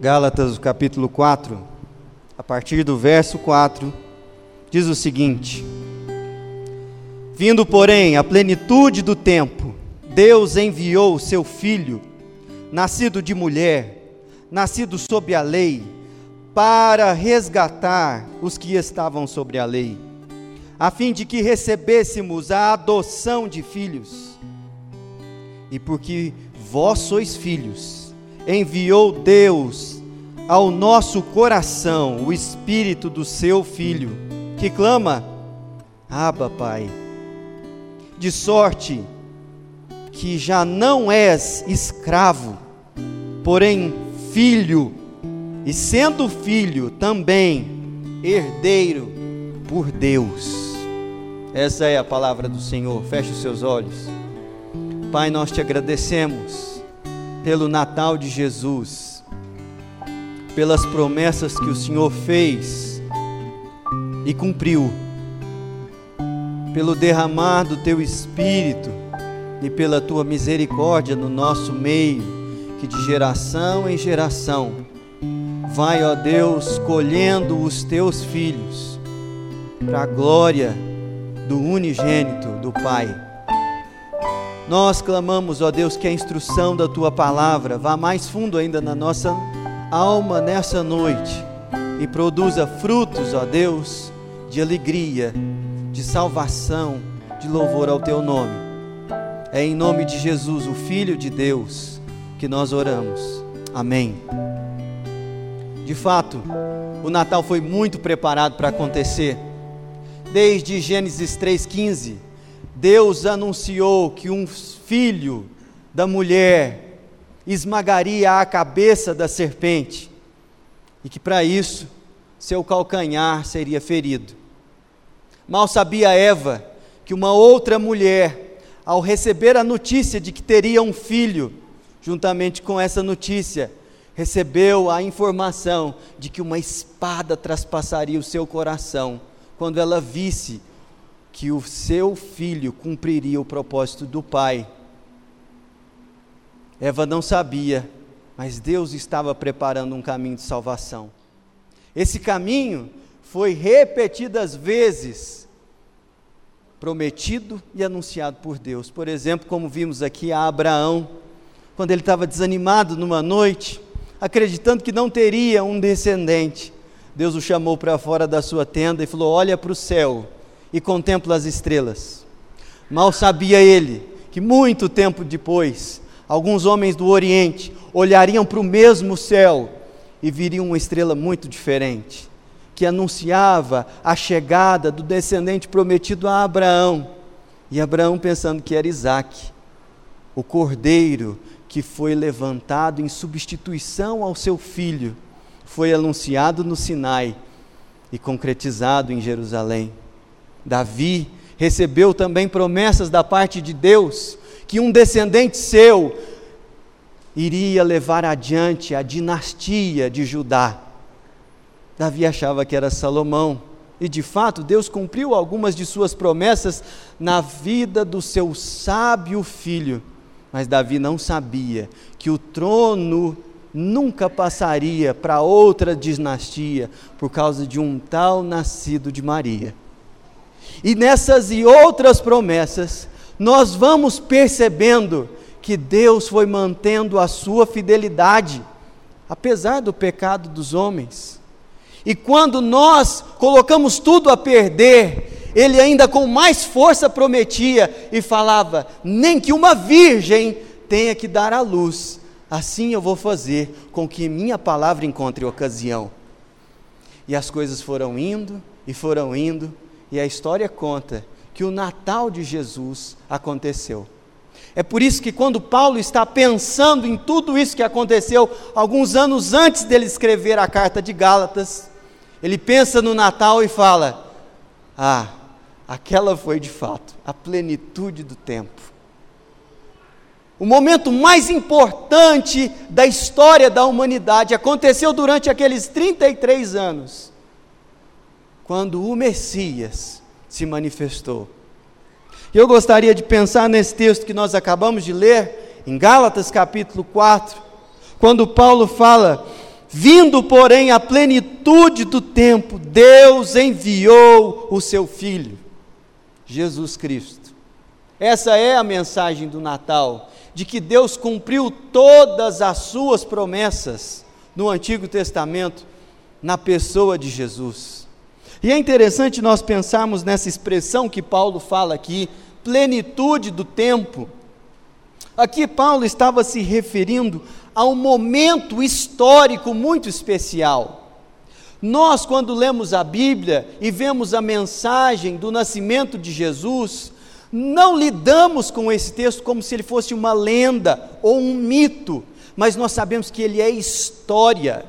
Gálatas, capítulo 4, a partir do verso 4, diz o seguinte: Vindo, porém, a plenitude do tempo, Deus enviou o seu filho, nascido de mulher, nascido sob a lei, para resgatar os que estavam sobre a lei, a fim de que recebêssemos a adoção de filhos. E porque vós sois filhos, enviou Deus ao nosso coração o espírito do seu filho, que clama: Abba, Pai. De sorte que já não és escravo, porém filho e sendo filho também herdeiro por Deus. Essa é a palavra do Senhor. Feche os seus olhos. Pai, nós te agradecemos pelo Natal de Jesus, pelas promessas que o Senhor fez e cumpriu, pelo derramar do teu Espírito e pela tua misericórdia no nosso meio, que de geração em geração Vai, ó Deus, colhendo os teus filhos para a glória do unigênito do Pai. Nós clamamos, ó Deus, que a instrução da tua palavra vá mais fundo ainda na nossa alma nessa noite e produza frutos, ó Deus, de alegria, de salvação, de louvor ao teu nome. É em nome de Jesus, o Filho de Deus, que nós oramos. Amém. De fato, o Natal foi muito preparado para acontecer. Desde Gênesis 3,15, Deus anunciou que um filho da mulher esmagaria a cabeça da serpente e que para isso seu calcanhar seria ferido. Mal sabia Eva que uma outra mulher, ao receber a notícia de que teria um filho, juntamente com essa notícia, recebeu a informação de que uma espada traspassaria o seu coração quando ela visse que o seu filho cumpriria o propósito do pai. Eva não sabia, mas Deus estava preparando um caminho de salvação. Esse caminho foi repetidas vezes prometido e anunciado por Deus. Por exemplo, como vimos aqui a Abraão, quando ele estava desanimado numa noite, acreditando que não teria um descendente. Deus o chamou para fora da sua tenda e falou: Olha para o céu e contempla as estrelas. Mal sabia ele que muito tempo depois, alguns homens do Oriente olhariam para o mesmo céu e viriam uma estrela muito diferente, que anunciava a chegada do descendente prometido a Abraão. E Abraão pensando que era Isaac, o cordeiro que foi levantado em substituição ao seu filho, foi anunciado no Sinai e concretizado em Jerusalém. Davi recebeu também promessas da parte de Deus que um descendente seu iria levar adiante a dinastia de Judá. Davi achava que era Salomão, e de fato Deus cumpriu algumas de suas promessas na vida do seu sábio filho, mas Davi não sabia que o trono nunca passaria para outra dinastia por causa de um tal nascido de Maria. E nessas e outras promessas, nós vamos percebendo que Deus foi mantendo a sua fidelidade, apesar do pecado dos homens. E quando nós colocamos tudo a perder, ele ainda com mais força prometia e falava: nem que uma virgem tenha que dar à luz, assim eu vou fazer com que minha palavra encontre ocasião. E as coisas foram indo e foram indo, e a história conta que o Natal de Jesus aconteceu. É por isso que quando Paulo está pensando em tudo isso que aconteceu alguns anos antes dele escrever a carta de Gálatas, ele pensa no Natal e fala: Ah, aquela foi de fato a plenitude do tempo. O momento mais importante da história da humanidade aconteceu durante aqueles 33 anos, quando o Messias se manifestou. Eu gostaria de pensar nesse texto que nós acabamos de ler, em Gálatas capítulo 4, quando Paulo fala Vindo, porém, a plenitude do tempo, Deus enviou o seu Filho, Jesus Cristo. Essa é a mensagem do Natal, de que Deus cumpriu todas as suas promessas no Antigo Testamento, na pessoa de Jesus. E é interessante nós pensarmos nessa expressão que Paulo fala aqui, plenitude do tempo. Aqui Paulo estava se referindo a um momento histórico muito especial. Nós, quando lemos a Bíblia e vemos a mensagem do nascimento de Jesus, não lidamos com esse texto como se ele fosse uma lenda ou um mito, mas nós sabemos que ele é história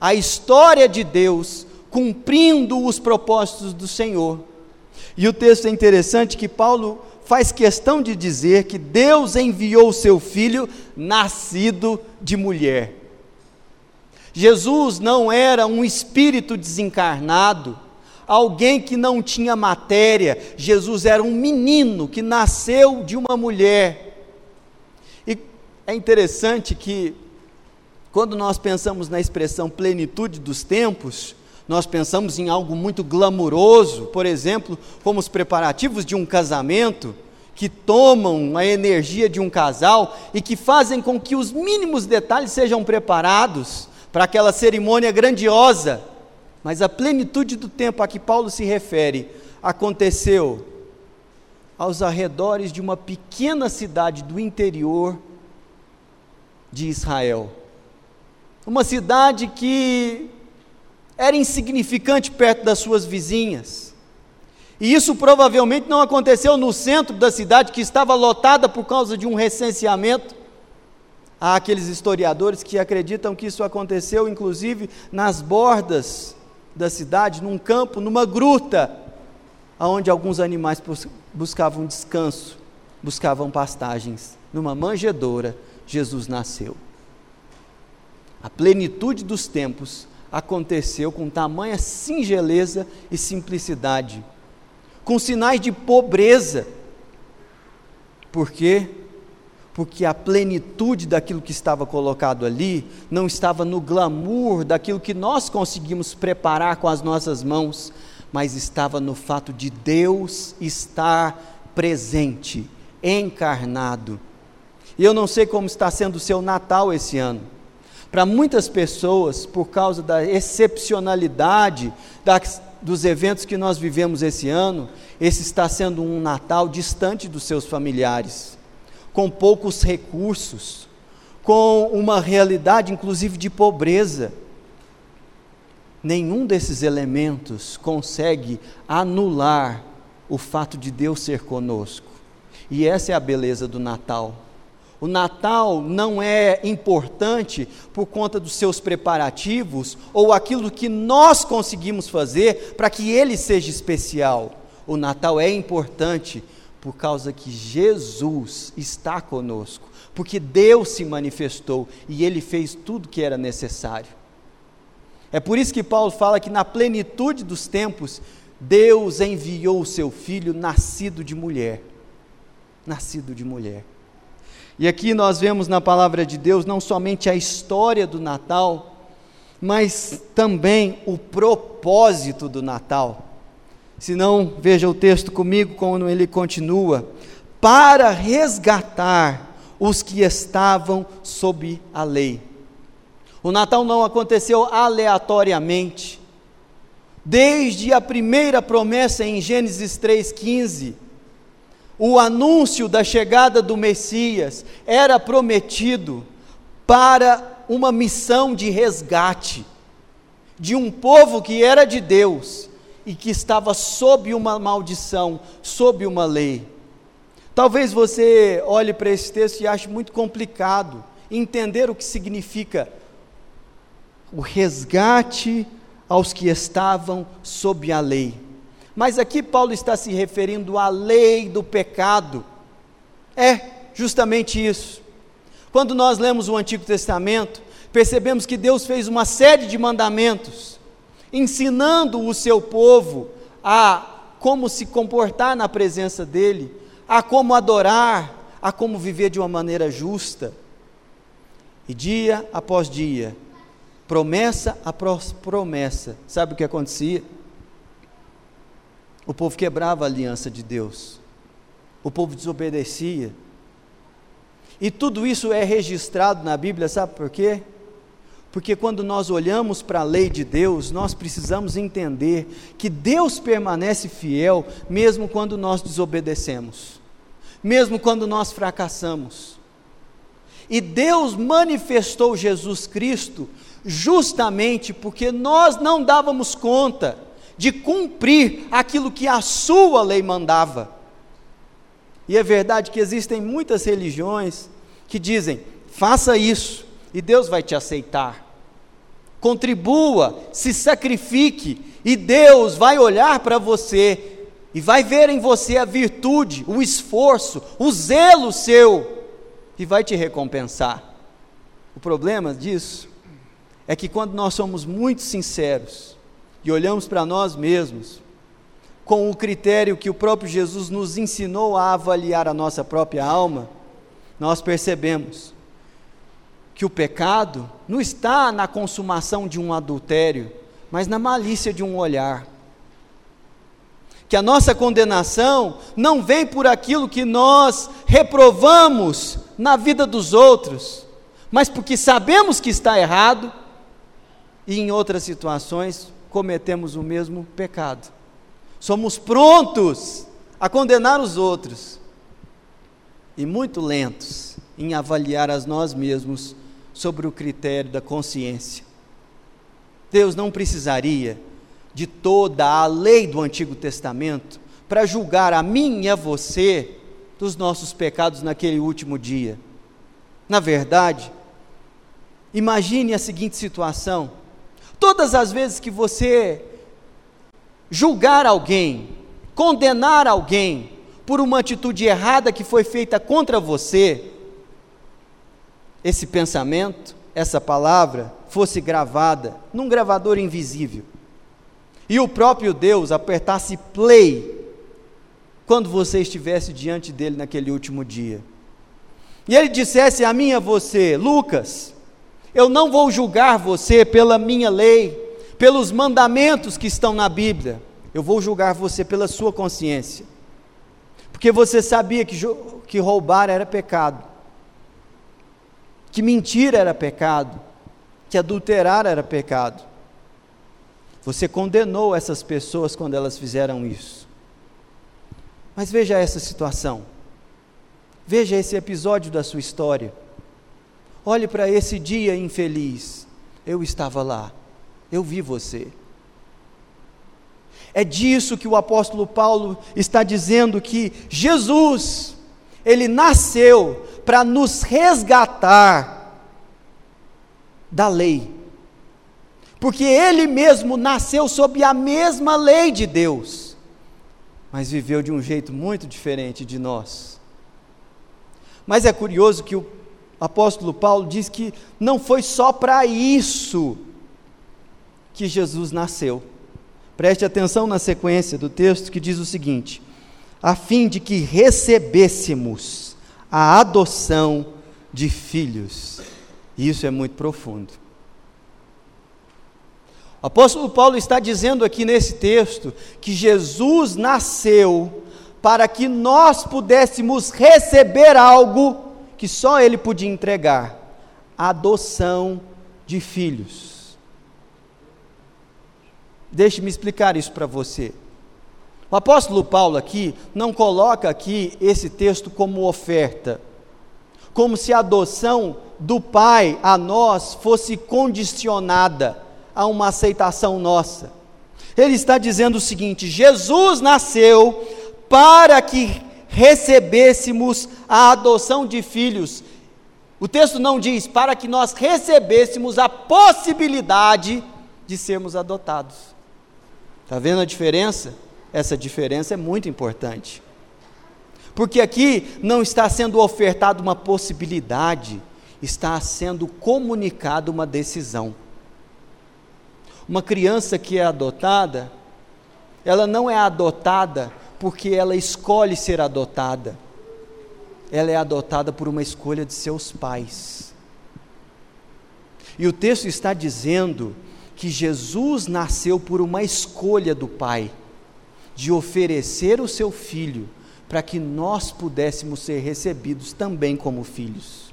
a história de Deus cumprindo os propósitos do Senhor. E o texto é interessante que Paulo faz questão de dizer que Deus enviou o seu filho nascido de mulher. Jesus não era um espírito desencarnado, alguém que não tinha matéria, Jesus era um menino que nasceu de uma mulher. E é interessante que quando nós pensamos na expressão plenitude dos tempos, nós pensamos em algo muito glamuroso, por exemplo, como os preparativos de um casamento, que tomam a energia de um casal e que fazem com que os mínimos detalhes sejam preparados para aquela cerimônia grandiosa. Mas a plenitude do tempo a que Paulo se refere aconteceu aos arredores de uma pequena cidade do interior de Israel uma cidade que era insignificante perto das suas vizinhas. E isso provavelmente não aconteceu no centro da cidade, que estava lotada por causa de um recenseamento. Há aqueles historiadores que acreditam que isso aconteceu, inclusive, nas bordas da cidade, num campo, numa gruta, onde alguns animais buscavam descanso, buscavam pastagens. Numa manjedoura, Jesus nasceu. A plenitude dos tempos aconteceu com tamanha singeleza e simplicidade, com sinais de pobreza. Por quê? Porque a plenitude daquilo que estava colocado ali não estava no glamour daquilo que nós conseguimos preparar com as nossas mãos, mas estava no fato de Deus estar presente, encarnado. E eu não sei como está sendo o seu Natal esse ano para muitas pessoas, por causa da excepcionalidade das, dos eventos que nós vivemos esse ano, esse está sendo um Natal distante dos seus familiares, com poucos recursos, com uma realidade inclusive de pobreza. Nenhum desses elementos consegue anular o fato de Deus ser conosco. E essa é a beleza do Natal. O Natal não é importante por conta dos seus preparativos ou aquilo que nós conseguimos fazer para que ele seja especial. O Natal é importante por causa que Jesus está conosco, porque Deus se manifestou e ele fez tudo que era necessário. É por isso que Paulo fala que na plenitude dos tempos, Deus enviou o seu filho nascido de mulher. Nascido de mulher. E aqui nós vemos na palavra de Deus não somente a história do Natal, mas também o propósito do Natal. Se não, veja o texto comigo, como ele continua: para resgatar os que estavam sob a lei. O Natal não aconteceu aleatoriamente. Desde a primeira promessa em Gênesis 3,15, o anúncio da chegada do Messias era prometido para uma missão de resgate de um povo que era de Deus e que estava sob uma maldição, sob uma lei. Talvez você olhe para esse texto e ache muito complicado entender o que significa o resgate aos que estavam sob a lei. Mas aqui Paulo está se referindo à lei do pecado. É justamente isso. Quando nós lemos o Antigo Testamento, percebemos que Deus fez uma série de mandamentos, ensinando o seu povo a como se comportar na presença dEle, a como adorar, a como viver de uma maneira justa. E dia após dia, promessa após promessa. Sabe o que acontecia? O povo quebrava a aliança de Deus, o povo desobedecia. E tudo isso é registrado na Bíblia, sabe por quê? Porque quando nós olhamos para a lei de Deus, nós precisamos entender que Deus permanece fiel mesmo quando nós desobedecemos, mesmo quando nós fracassamos. E Deus manifestou Jesus Cristo justamente porque nós não dávamos conta de cumprir aquilo que a sua lei mandava. E é verdade que existem muitas religiões que dizem: faça isso e Deus vai te aceitar. Contribua, se sacrifique e Deus vai olhar para você e vai ver em você a virtude, o esforço, o zelo seu e vai te recompensar. O problema disso é que quando nós somos muito sinceros e olhamos para nós mesmos, com o critério que o próprio Jesus nos ensinou a avaliar a nossa própria alma, nós percebemos que o pecado não está na consumação de um adultério, mas na malícia de um olhar. Que a nossa condenação não vem por aquilo que nós reprovamos na vida dos outros, mas porque sabemos que está errado e em outras situações cometemos o mesmo pecado. Somos prontos a condenar os outros e muito lentos em avaliar a nós mesmos sobre o critério da consciência. Deus não precisaria de toda a lei do Antigo Testamento para julgar a mim e a você dos nossos pecados naquele último dia. Na verdade, imagine a seguinte situação: todas as vezes que você julgar alguém, condenar alguém por uma atitude errada que foi feita contra você, esse pensamento, essa palavra fosse gravada num gravador invisível. E o próprio Deus apertasse play quando você estivesse diante dele naquele último dia. E ele dissesse a mim e a você, Lucas, eu não vou julgar você pela minha lei, pelos mandamentos que estão na Bíblia, eu vou julgar você pela sua consciência. Porque você sabia que, que roubar era pecado, que mentir era pecado, que adulterar era pecado. Você condenou essas pessoas quando elas fizeram isso. Mas veja essa situação. Veja esse episódio da sua história. Olhe para esse dia infeliz. Eu estava lá. Eu vi você. É disso que o apóstolo Paulo está dizendo que Jesus, ele nasceu para nos resgatar da lei. Porque ele mesmo nasceu sob a mesma lei de Deus, mas viveu de um jeito muito diferente de nós. Mas é curioso que o apóstolo Paulo diz que não foi só para isso que Jesus nasceu. Preste atenção na sequência do texto que diz o seguinte: a fim de que recebêssemos a adoção de filhos. Isso é muito profundo. O apóstolo Paulo está dizendo aqui nesse texto que Jesus nasceu para que nós pudéssemos receber algo que só Ele podia entregar: a adoção de filhos. Deixe-me explicar isso para você. O apóstolo Paulo aqui não coloca aqui esse texto como oferta, como se a adoção do Pai a nós fosse condicionada a uma aceitação nossa. Ele está dizendo o seguinte: Jesus nasceu para que recebêssemos a adoção de filhos. O texto não diz para que nós recebêssemos a possibilidade de sermos adotados. Está vendo a diferença? Essa diferença é muito importante. Porque aqui não está sendo ofertada uma possibilidade, está sendo comunicada uma decisão. Uma criança que é adotada, ela não é adotada porque ela escolhe ser adotada. Ela é adotada por uma escolha de seus pais. E o texto está dizendo que Jesus nasceu por uma escolha do Pai, de oferecer o seu filho para que nós pudéssemos ser recebidos também como filhos.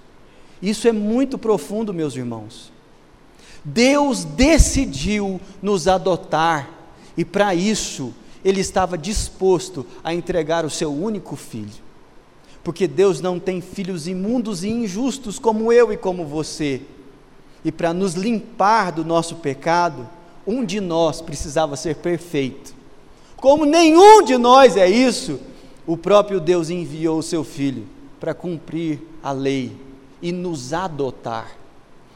Isso é muito profundo, meus irmãos. Deus decidiu nos adotar e para isso ele estava disposto a entregar o seu único filho. Porque Deus não tem filhos imundos e injustos como eu e como você. E para nos limpar do nosso pecado, um de nós precisava ser perfeito. Como nenhum de nós é isso, o próprio Deus enviou o seu filho para cumprir a lei e nos adotar.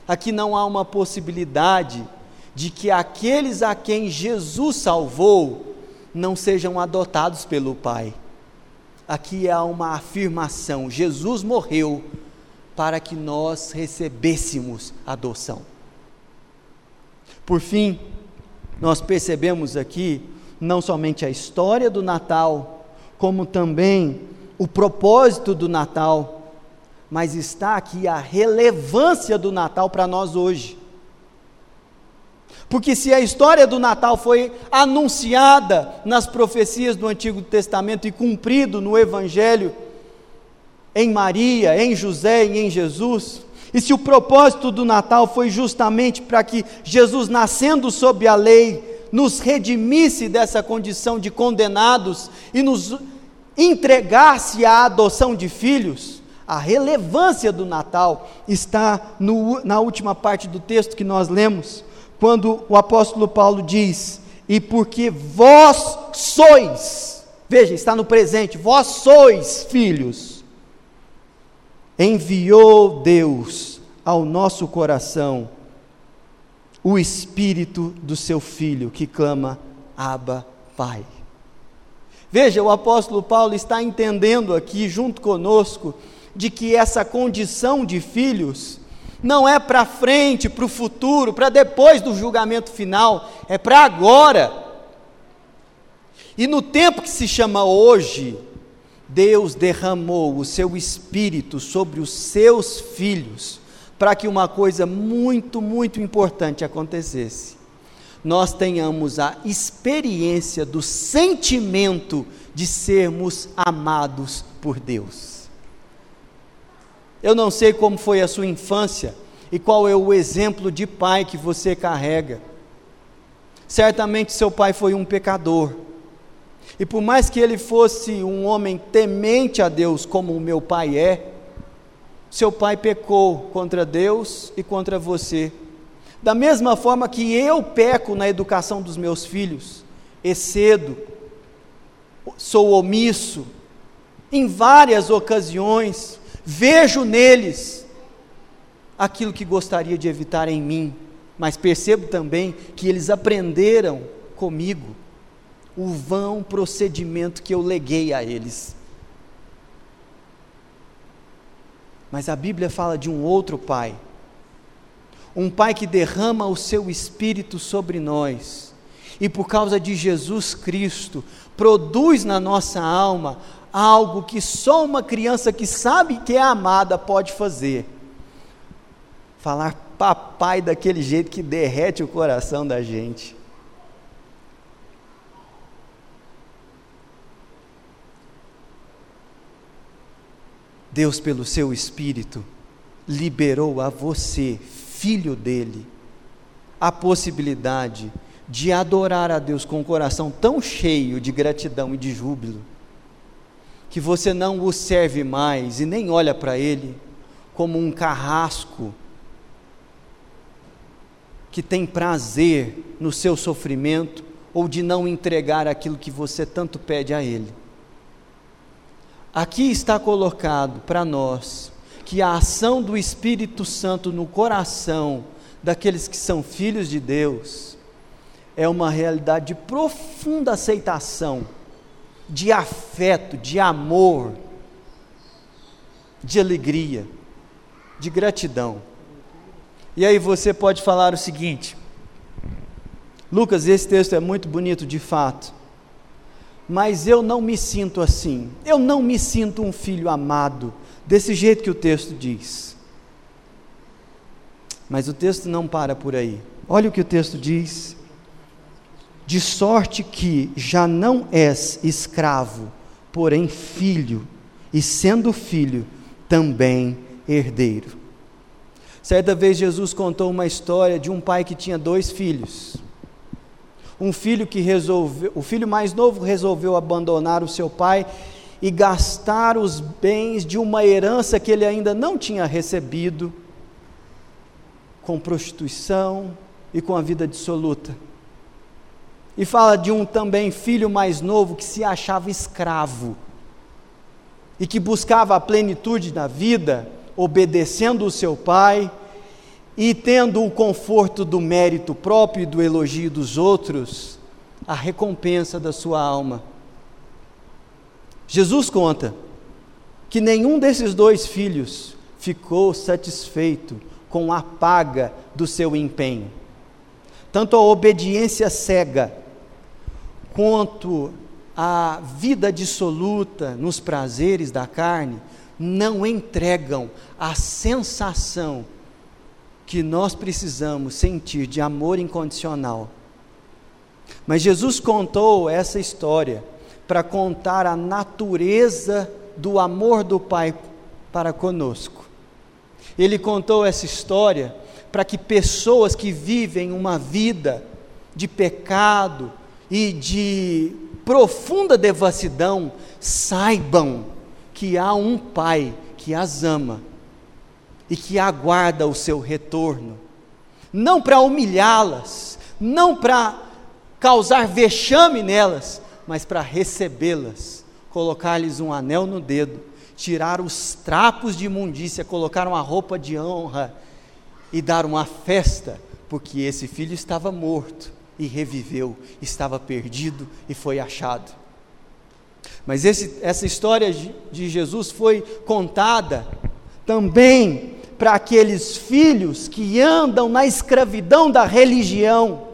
Aqui não há uma possibilidade de que aqueles a quem Jesus salvou não sejam adotados pelo Pai. Aqui há uma afirmação: Jesus morreu para que nós recebêssemos adoção. Por fim, nós percebemos aqui não somente a história do Natal, como também o propósito do Natal, mas está aqui a relevância do Natal para nós hoje. Porque se a história do Natal foi anunciada nas profecias do Antigo Testamento e cumprido no Evangelho, em Maria, em José e em Jesus, e se o propósito do Natal foi justamente para que Jesus, nascendo sob a lei, nos redimisse dessa condição de condenados e nos entregasse à adoção de filhos, a relevância do Natal está no, na última parte do texto que nós lemos quando o apóstolo Paulo diz: E porque vós sois, veja, está no presente, vós sois filhos, enviou Deus ao nosso coração o espírito do seu filho que clama: Abba, Pai. Veja, o apóstolo Paulo está entendendo aqui, junto conosco, de que essa condição de filhos não é para frente, para o futuro, para depois do julgamento final, é para agora. E no tempo que se chama hoje, Deus derramou o seu espírito sobre os seus filhos, para que uma coisa muito, muito importante acontecesse. Nós tenhamos a experiência do sentimento de sermos amados por Deus. Eu não sei como foi a sua infância e qual é o exemplo de pai que você carrega. Certamente seu pai foi um pecador. E por mais que ele fosse um homem temente a Deus, como o meu pai é, seu pai pecou contra Deus e contra você. Da mesma forma que eu peco na educação dos meus filhos, excedo, sou omisso, em várias ocasiões, vejo neles aquilo que gostaria de evitar em mim, mas percebo também que eles aprenderam comigo o vão procedimento que eu leguei a eles. Mas a Bíblia fala de um outro Pai, um Pai que derrama o seu Espírito sobre nós, e por causa de Jesus Cristo, produz na nossa alma algo que só uma criança que sabe que é amada pode fazer. Falar papai daquele jeito que derrete o coração da gente. Deus, pelo seu Espírito, liberou a você, filho dele, a possibilidade de adorar a Deus com um coração tão cheio de gratidão e de júbilo que você não o serve mais e nem olha para ele como um carrasco que tem prazer no seu sofrimento ou de não entregar aquilo que você tanto pede a ele. Aqui está colocado para nós que a ação do Espírito Santo no coração daqueles que são filhos de Deus é uma realidade de profunda aceitação de afeto, de amor, de alegria, de gratidão. E aí você pode falar o seguinte: Lucas, esse texto é muito bonito de fato, mas eu não me sinto assim, eu não me sinto um filho amado, desse jeito que o texto diz. Mas o texto não para por aí. Olha o que o texto diz: De sorte que já não és escravo, porém filho, e sendo filho, também herdeiro. Certa vez Jesus contou uma história de um pai que tinha dois filhos. Um filho que resolveu, o filho mais novo resolveu abandonar o seu pai e gastar os bens de uma herança que ele ainda não tinha recebido com prostituição e com a vida dissoluta. E fala de um também filho mais novo que se achava escravo e que buscava a plenitude da vida obedecendo o seu pai e tendo o conforto do mérito próprio e do elogio dos outros, a recompensa da sua alma. Jesus conta que nenhum desses dois filhos ficou satisfeito com a paga do seu empenho. Tanto a obediência cega, quanto a vida dissoluta nos prazeres da carne, não entregam a sensação que nós precisamos sentir de amor incondicional. Mas Jesus contou essa história para contar a natureza do amor do Pai para conosco. Ele contou essa história para que pessoas que vivem uma vida de pecado e de profunda devassidão saibam que há um Pai que as ama e que aguarda o seu retorno, não para humilhá-las, não para causar vexame nelas, mas para recebê-las, colocar-lhes um anel no dedo, tirar os trapos de imundícia, colocar uma roupa de honra e dar uma festa, porque esse filho estava morto e reviveu, estava perdido e foi achado. Mas esse, essa história de Jesus foi contada também para aqueles filhos que andam na escravidão da religião,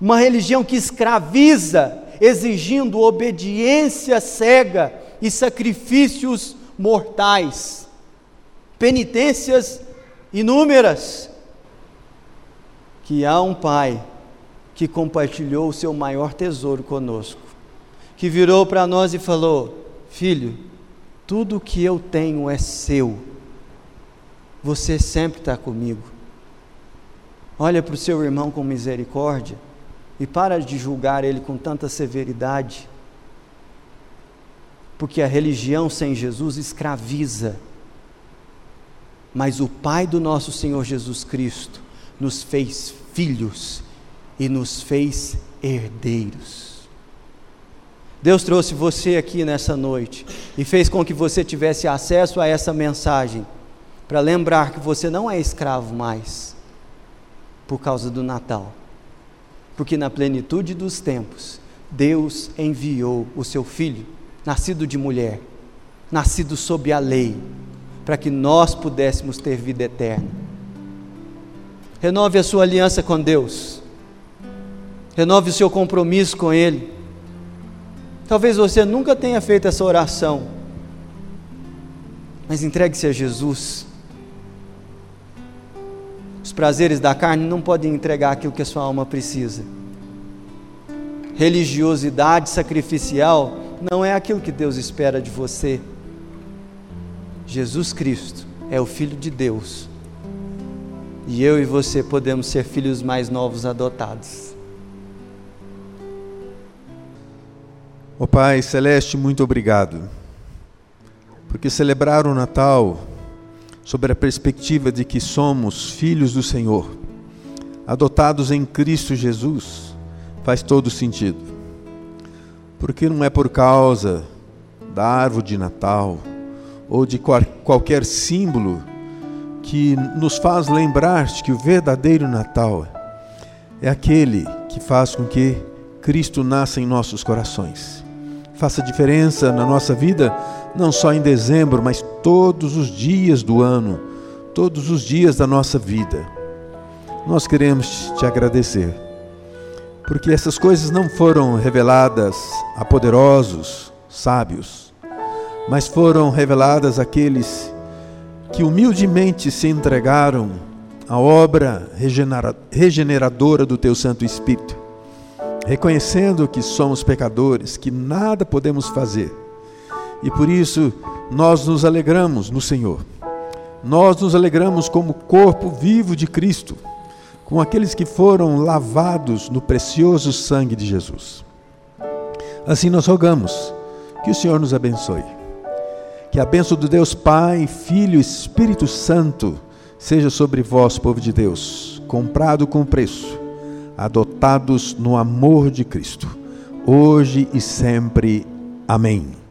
uma religião que escraviza, exigindo obediência cega e sacrifícios mortais, penitências inúmeras. Que há um Pai que compartilhou o seu maior tesouro conosco que virou para nós e falou: Filho, tudo que eu tenho é seu, você sempre está comigo. Olha para o seu irmão com misericórdia e para de julgar ele com tanta severidade, porque a religião sem Jesus escraviza, mas o Pai do nosso Senhor Jesus Cristo nos fez filhos e nos fez herdeiros. Deus trouxe você aqui nessa noite e fez com que você tivesse acesso a essa mensagem para lembrar que você não é escravo mais por causa do Natal. Porque na plenitude dos tempos, Deus enviou o seu filho, nascido de mulher, nascido sob a lei, para que nós pudéssemos ter vida eterna. Renove a sua aliança com Deus. Renove o seu compromisso com Ele. Talvez você nunca tenha feito essa oração, mas entregue-se a Jesus. Os prazeres da carne não podem entregar aquilo que a sua alma precisa. Religiosidade sacrificial não é aquilo que Deus espera de você. Jesus Cristo é o Filho de Deus. E eu e você podemos ser filhos mais novos adotados. Ó oh, Pai Celeste, muito obrigado, porque celebrar o Natal sob a perspectiva de que somos filhos do Senhor, adotados em Cristo Jesus, faz todo sentido. Porque não é por causa da árvore de Natal ou de qualquer símbolo que nos faz lembrar que o verdadeiro Natal é aquele que faz com que Cristo nasça em nossos corações faça diferença na nossa vida, não só em dezembro, mas todos os dias do ano, todos os dias da nossa vida. Nós queremos te agradecer, porque essas coisas não foram reveladas a poderosos, sábios, mas foram reveladas àqueles que humildemente se entregaram a obra regeneradora do teu Santo Espírito, reconhecendo que somos pecadores, que nada podemos fazer, e por isso nós nos alegramos no Senhor. Nós nos alegramos como corpo vivo de Cristo, com aqueles que foram lavados no precioso sangue de Jesus. Assim nós rogamos que o Senhor nos abençoe. Que a bênção do Deus Pai, Filho e Espírito Santo seja sobre vós, povo de Deus, comprado com preço, adotados no amor de Cristo, hoje e sempre. Amém.